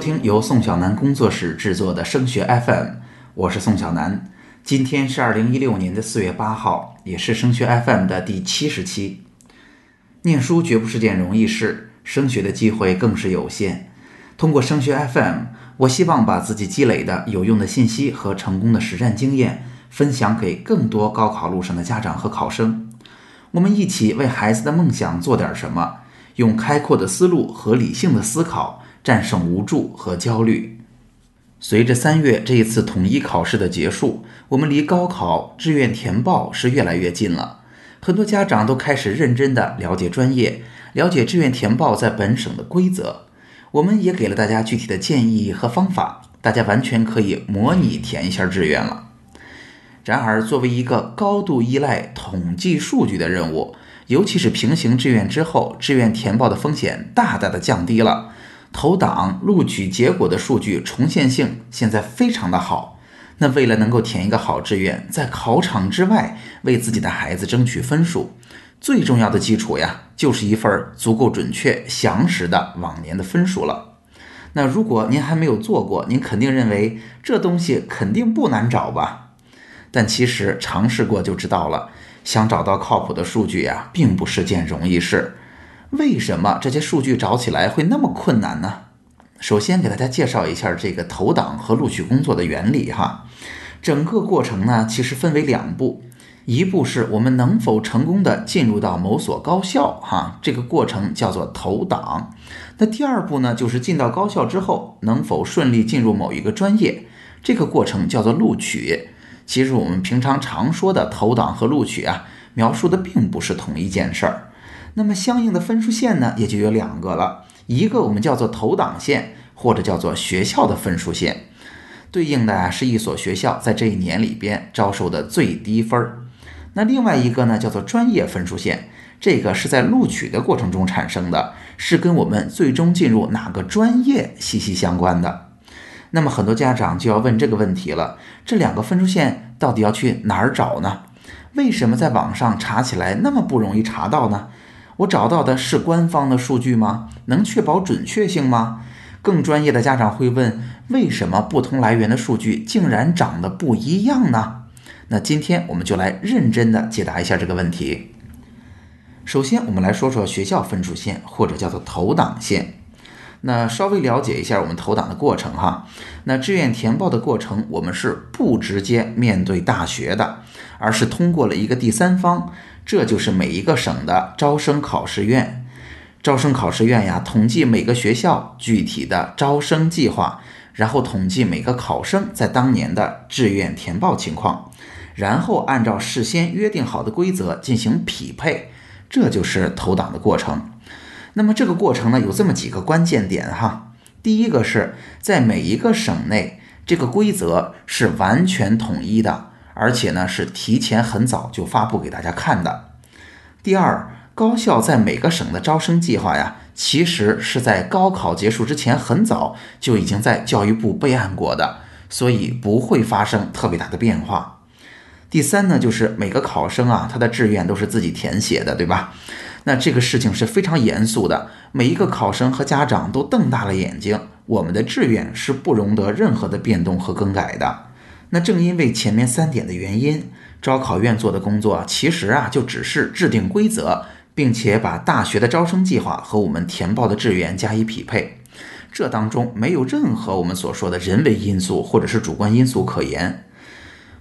听由宋小南工作室制作的升学 FM，我是宋小南。今天是二零一六年的四月八号，也是升学 FM 的第七十期。念书绝不是件容易事，升学的机会更是有限。通过升学 FM，我希望把自己积累的有用的信息和成功的实战经验分享给更多高考路上的家长和考生。我们一起为孩子的梦想做点什么，用开阔的思路和理性的思考。战胜无助和焦虑。随着三月这一次统一考试的结束，我们离高考志愿填报是越来越近了。很多家长都开始认真的了解专业，了解志愿填报在本省的规则。我们也给了大家具体的建议和方法，大家完全可以模拟填一下志愿了。然而，作为一个高度依赖统计数据的任务，尤其是平行志愿之后，志愿填报的风险大大的降低了。投档录取结果的数据重现性现在非常的好。那为了能够填一个好志愿，在考场之外为自己的孩子争取分数，最重要的基础呀，就是一份足够准确详实的往年的分数了。那如果您还没有做过，您肯定认为这东西肯定不难找吧？但其实尝试过就知道了，想找到靠谱的数据呀，并不是件容易事。为什么这些数据找起来会那么困难呢？首先给大家介绍一下这个投档和录取工作的原理哈。整个过程呢，其实分为两步，一步是我们能否成功的进入到某所高校哈，这个过程叫做投档。那第二步呢，就是进到高校之后能否顺利进入某一个专业，这个过程叫做录取。其实我们平常常说的投档和录取啊，描述的并不是同一件事儿。那么相应的分数线呢，也就有两个了，一个我们叫做投档线，或者叫做学校的分数线，对应的啊是一所学校在这一年里边招收的最低分儿。那另外一个呢，叫做专业分数线，这个是在录取的过程中产生的，是跟我们最终进入哪个专业息息相关的。那么很多家长就要问这个问题了：这两个分数线到底要去哪儿找呢？为什么在网上查起来那么不容易查到呢？我找到的是官方的数据吗？能确保准确性吗？更专业的家长会问：为什么不同来源的数据竟然长得不一样呢？那今天我们就来认真的解答一下这个问题。首先，我们来说说学校分数线，或者叫做投档线。那稍微了解一下我们投档的过程哈。那志愿填报的过程，我们是不直接面对大学的，而是通过了一个第三方。这就是每一个省的招生考试院，招生考试院呀，统计每个学校具体的招生计划，然后统计每个考生在当年的志愿填报情况，然后按照事先约定好的规则进行匹配，这就是投档的过程。那么这个过程呢，有这么几个关键点哈。第一个是在每一个省内，这个规则是完全统一的。而且呢，是提前很早就发布给大家看的。第二，高校在每个省的招生计划呀，其实是在高考结束之前很早就已经在教育部备案过的，所以不会发生特别大的变化。第三呢，就是每个考生啊，他的志愿都是自己填写的，对吧？那这个事情是非常严肃的，每一个考生和家长都瞪大了眼睛，我们的志愿是不容得任何的变动和更改的。那正因为前面三点的原因，招考院做的工作其实啊就只是制定规则，并且把大学的招生计划和我们填报的志愿加以匹配。这当中没有任何我们所说的人为因素或者是主观因素可言。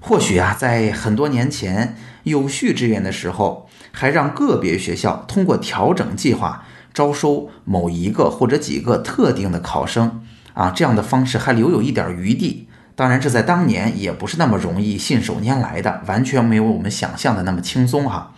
或许啊，在很多年前有序志愿的时候，还让个别学校通过调整计划招收某一个或者几个特定的考生啊，这样的方式还留有一点余地。当然，这在当年也不是那么容易信手拈来的，完全没有我们想象的那么轻松哈。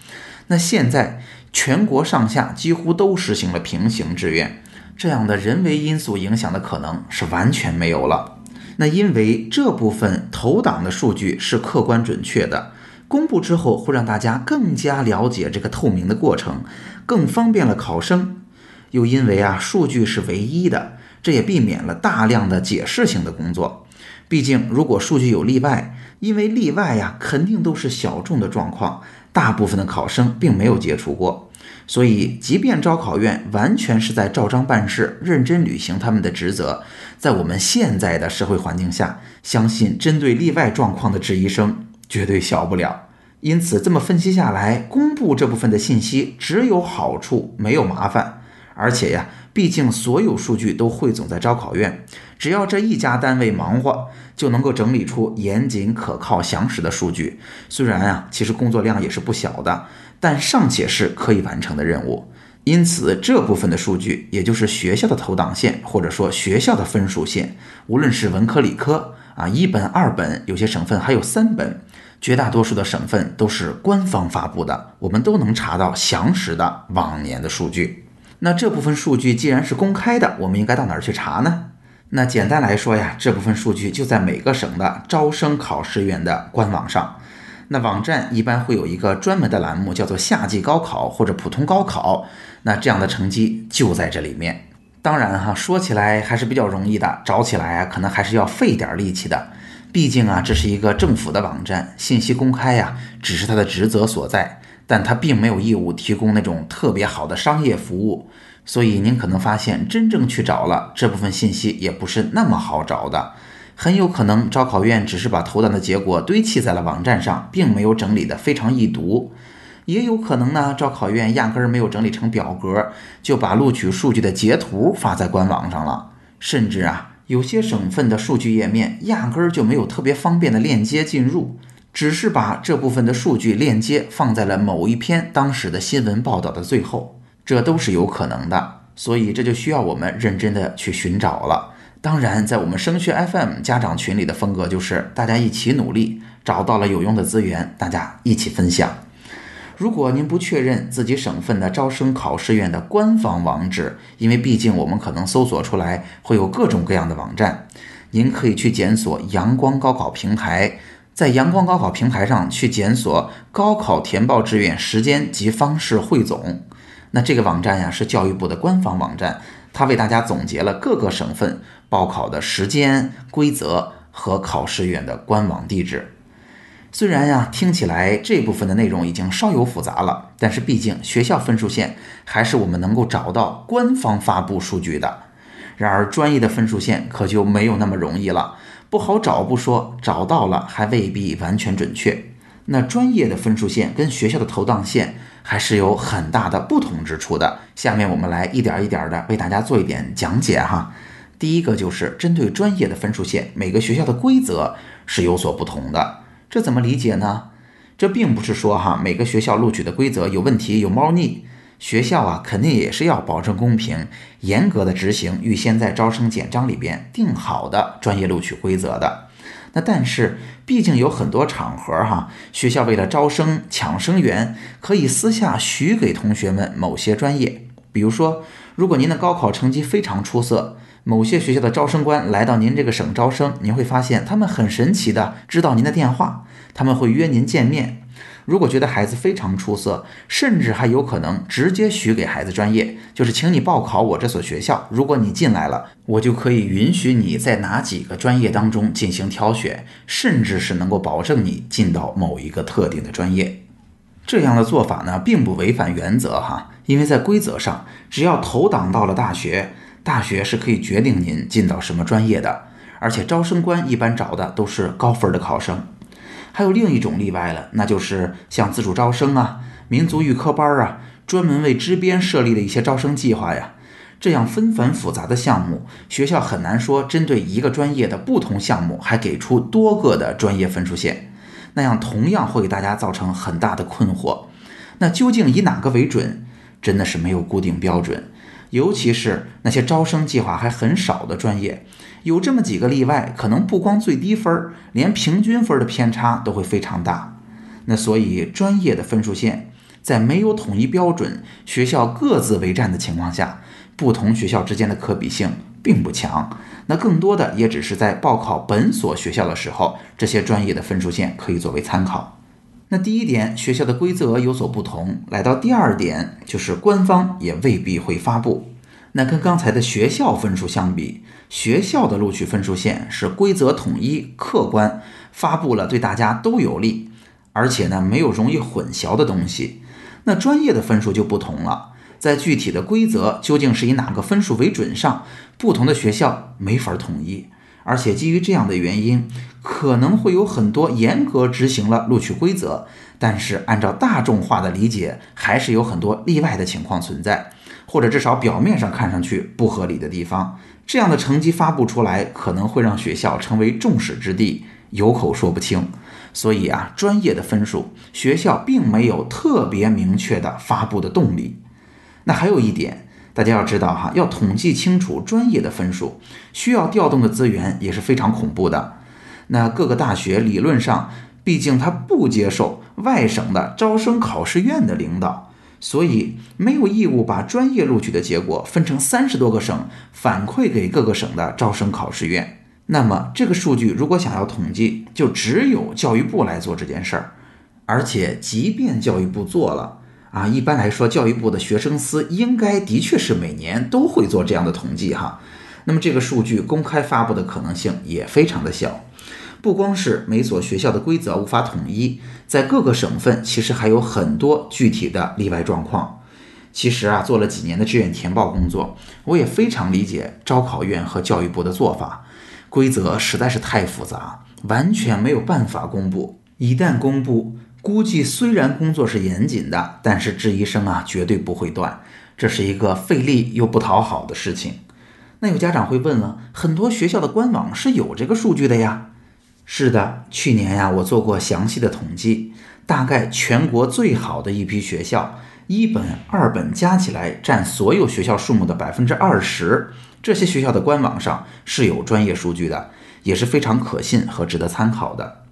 那现在全国上下几乎都实行了平行志愿，这样的人为因素影响的可能是完全没有了。那因为这部分投档的数据是客观准确的，公布之后会让大家更加了解这个透明的过程，更方便了考生。又因为啊数据是唯一的，这也避免了大量的解释性的工作。毕竟，如果数据有例外，因为例外呀，肯定都是小众的状况，大部分的考生并没有接触过。所以，即便招考院完全是在照章办事、认真履行他们的职责，在我们现在的社会环境下，相信针对例外状况的质疑声绝对小不了。因此，这么分析下来，公布这部分的信息只有好处，没有麻烦。而且呀，毕竟所有数据都汇总在招考院，只要这一家单位忙活，就能够整理出严谨、可靠、详实的数据。虽然啊，其实工作量也是不小的，但尚且是可以完成的任务。因此，这部分的数据，也就是学校的投档线，或者说学校的分数线，无论是文科、理科啊，一本、二本，有些省份还有三本，绝大多数的省份都是官方发布的，我们都能查到详实的往年的数据。那这部分数据既然是公开的，我们应该到哪儿去查呢？那简单来说呀，这部分数据就在每个省的招生考试院的官网上。那网站一般会有一个专门的栏目，叫做夏季高考或者普通高考。那这样的成绩就在这里面。当然哈，说起来还是比较容易的，找起来啊可能还是要费点力气的。毕竟啊，这是一个政府的网站，信息公开呀，只是它的职责所在。但它并没有义务提供那种特别好的商业服务，所以您可能发现真正去找了这部分信息也不是那么好找的，很有可能招考院只是把投档的结果堆砌在了网站上，并没有整理的非常易读，也有可能呢，招考院压根儿没有整理成表格，就把录取数据的截图发在官网上了，甚至啊，有些省份的数据页面压根儿就没有特别方便的链接进入。只是把这部分的数据链接放在了某一篇当时的新闻报道的最后，这都是有可能的。所以这就需要我们认真的去寻找了。当然，在我们升学 FM 家长群里的风格就是大家一起努力，找到了有用的资源，大家一起分享。如果您不确认自己省份的招生考试院的官方网址，因为毕竟我们可能搜索出来会有各种各样的网站，您可以去检索阳光高考平台。在阳光高考平台上去检索高考填报志愿时间及方式汇总，那这个网站呀是教育部的官方网站，它为大家总结了各个省份报考的时间、规则和考试院的官网地址。虽然呀听起来这部分的内容已经稍有复杂了，但是毕竟学校分数线还是我们能够找到官方发布数据的。然而专业的分数线可就没有那么容易了。不好找不说，找到了还未必完全准确。那专业的分数线跟学校的投档线还是有很大的不同之处的。下面我们来一点一点的为大家做一点讲解哈。第一个就是针对专业的分数线，每个学校的规则是有所不同的。这怎么理解呢？这并不是说哈每个学校录取的规则有问题有猫腻。学校啊，肯定也是要保证公平，严格的执行预先在招生简章里边定好的专业录取规则的。那但是，毕竟有很多场合哈，学校为了招生抢生源，可以私下许给同学们某些专业。比如说，如果您的高考成绩非常出色，某些学校的招生官来到您这个省招生，您会发现他们很神奇的知道您的电话，他们会约您见面。如果觉得孩子非常出色，甚至还有可能直接许给孩子专业，就是请你报考我这所学校。如果你进来了，我就可以允许你在哪几个专业当中进行挑选，甚至是能够保证你进到某一个特定的专业。这样的做法呢，并不违反原则哈，因为在规则上，只要投档到了大学，大学是可以决定您进到什么专业的，而且招生官一般找的都是高分的考生。还有另一种例外了，那就是像自主招生啊、民族预科班啊，专门为支边设立的一些招生计划呀，这样纷繁复杂的项目，学校很难说针对一个专业的不同项目还给出多个的专业分数线，那样同样会给大家造成很大的困惑。那究竟以哪个为准，真的是没有固定标准。尤其是那些招生计划还很少的专业，有这么几个例外，可能不光最低分，连平均分的偏差都会非常大。那所以专业的分数线在没有统一标准、学校各自为战的情况下，不同学校之间的可比性并不强。那更多的也只是在报考本所学校的时候，这些专业的分数线可以作为参考。那第一点，学校的规则有所不同。来到第二点，就是官方也未必会发布。那跟刚才的学校分数相比，学校的录取分数线是规则统一、客观，发布了对大家都有利。而且呢没有容易混淆的东西。那专业的分数就不同了，在具体的规则究竟是以哪个分数为准上，不同的学校没法统一。而且基于这样的原因，可能会有很多严格执行了录取规则，但是按照大众化的理解，还是有很多例外的情况存在，或者至少表面上看上去不合理的地方。这样的成绩发布出来，可能会让学校成为众矢之的，有口说不清。所以啊，专业的分数，学校并没有特别明确的发布的动力。那还有一点。大家要知道哈，要统计清楚专业的分数，需要调动的资源也是非常恐怖的。那各个大学理论上，毕竟它不接受外省的招生考试院的领导，所以没有义务把专业录取的结果分成三十多个省反馈给各个省的招生考试院。那么这个数据如果想要统计，就只有教育部来做这件事儿。而且即便教育部做了。啊，一般来说，教育部的学生司应该的确是每年都会做这样的统计哈。那么这个数据公开发布的可能性也非常的小。不光是每所学校的规则无法统一，在各个省份其实还有很多具体的例外状况。其实啊，做了几年的志愿填报工作，我也非常理解招考院和教育部的做法。规则实在是太复杂，完全没有办法公布。一旦公布，估计虽然工作是严谨的，但是质疑声啊绝对不会断，这是一个费力又不讨好的事情。那有家长会问了，很多学校的官网是有这个数据的呀？是的，去年呀我做过详细的统计，大概全国最好的一批学校，一本、二本加起来占所有学校数目的百分之二十，这些学校的官网上是有专业数据的，也是非常可信和值得参考的。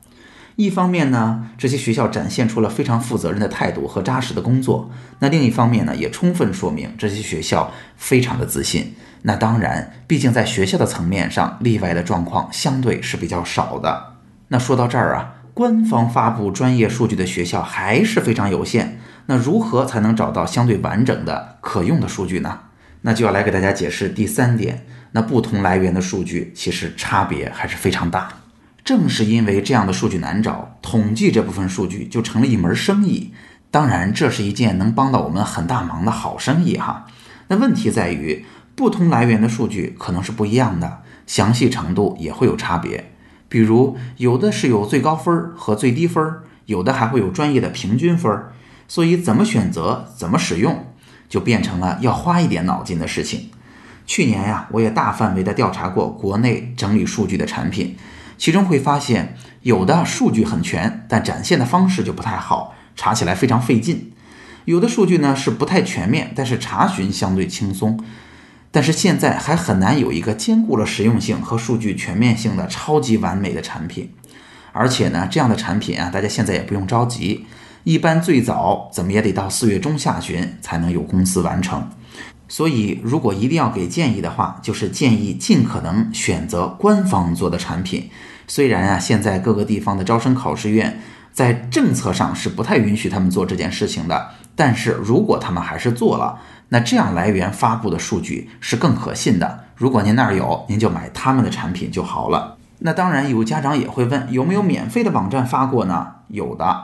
一方面呢，这些学校展现出了非常负责任的态度和扎实的工作；那另一方面呢，也充分说明这些学校非常的自信。那当然，毕竟在学校的层面上，例外的状况相对是比较少的。那说到这儿啊，官方发布专业数据的学校还是非常有限。那如何才能找到相对完整的可用的数据呢？那就要来给大家解释第三点。那不同来源的数据其实差别还是非常大。正是因为这样的数据难找，统计这部分数据就成了一门生意。当然，这是一件能帮到我们很大忙的好生意哈。那问题在于，不同来源的数据可能是不一样的，详细程度也会有差别。比如，有的是有最高分和最低分，有的还会有专业的平均分。所以，怎么选择、怎么使用，就变成了要花一点脑筋的事情。去年呀，我也大范围的调查过国内整理数据的产品。其中会发现，有的数据很全，但展现的方式就不太好，查起来非常费劲；有的数据呢是不太全面，但是查询相对轻松。但是现在还很难有一个兼顾了实用性和数据全面性的超级完美的产品。而且呢，这样的产品啊，大家现在也不用着急，一般最早怎么也得到四月中下旬才能有公司完成。所以，如果一定要给建议的话，就是建议尽可能选择官方做的产品。虽然啊，现在各个地方的招生考试院在政策上是不太允许他们做这件事情的，但是如果他们还是做了，那这样来源发布的数据是更可信的。如果您那儿有，您就买他们的产品就好了。那当然，有家长也会问，有没有免费的网站发过呢？有的，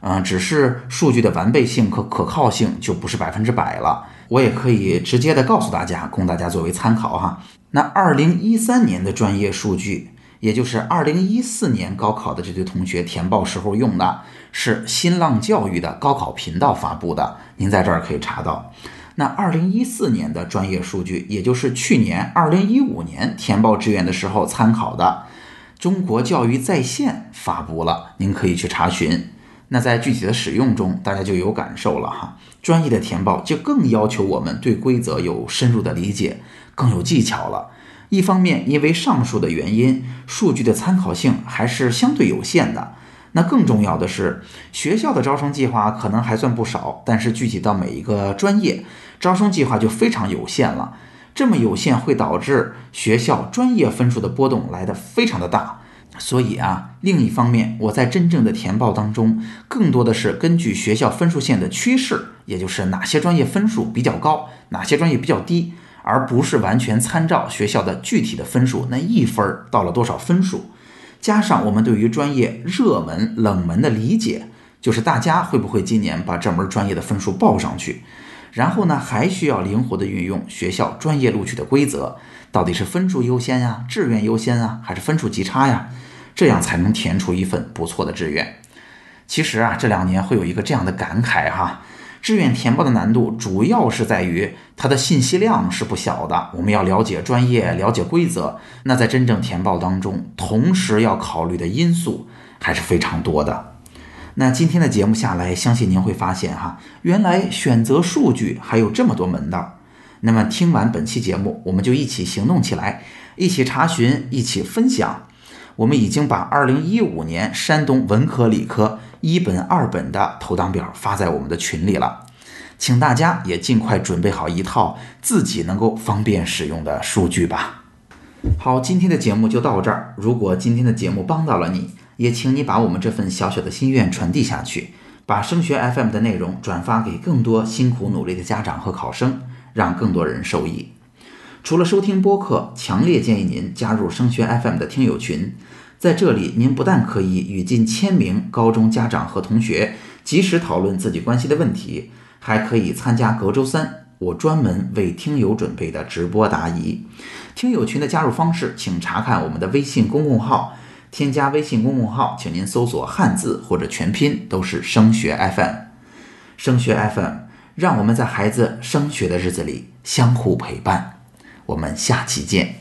嗯，只是数据的完备性和可靠性就不是百分之百了。我也可以直接的告诉大家，供大家作为参考哈。那二零一三年的专业数据，也就是二零一四年高考的这对同学填报时候用的，是新浪教育的高考频道发布的，您在这儿可以查到。那二零一四年的专业数据，也就是去年二零一五年填报志愿的时候参考的，中国教育在线发布了，您可以去查询。那在具体的使用中，大家就有感受了哈。专业的填报就更要求我们对规则有深入的理解，更有技巧了。一方面，因为上述的原因，数据的参考性还是相对有限的。那更重要的是，学校的招生计划可能还算不少，但是具体到每一个专业，招生计划就非常有限了。这么有限，会导致学校专业分数的波动来的非常的大。所以啊，另一方面，我在真正的填报当中，更多的是根据学校分数线的趋势，也就是哪些专业分数比较高，哪些专业比较低，而不是完全参照学校的具体的分数，那一分儿到了多少分数，加上我们对于专业热门、冷门的理解，就是大家会不会今年把这门专业的分数报上去？然后呢，还需要灵活的运用学校专业录取的规则，到底是分数优先呀，志愿优先啊，还是分数级差呀？这样才能填出一份不错的志愿。其实啊，这两年会有一个这样的感慨哈，志愿填报的难度主要是在于它的信息量是不小的，我们要了解专业，了解规则。那在真正填报当中，同时要考虑的因素还是非常多的。那今天的节目下来，相信您会发现哈，原来选择数据还有这么多门道。那么听完本期节目，我们就一起行动起来，一起查询，一起分享。我们已经把2015年山东文科理科一本二本的投档表发在我们的群里了，请大家也尽快准备好一套自己能够方便使用的数据吧。好，今天的节目就到这儿。如果今天的节目帮到了你，也请你把我们这份小小的心愿传递下去，把升学 FM 的内容转发给更多辛苦努力的家长和考生，让更多人受益。除了收听播客，强烈建议您加入升学 FM 的听友群，在这里您不但可以与近千名高中家长和同学及时讨论自己关心的问题，还可以参加隔周三我专门为听友准备的直播答疑。听友群的加入方式，请查看我们的微信公共号。添加微信公众号，请您搜索汉字或者全拼，都是升学 FM。升学 FM，让我们在孩子升学的日子里相互陪伴。我们下期见。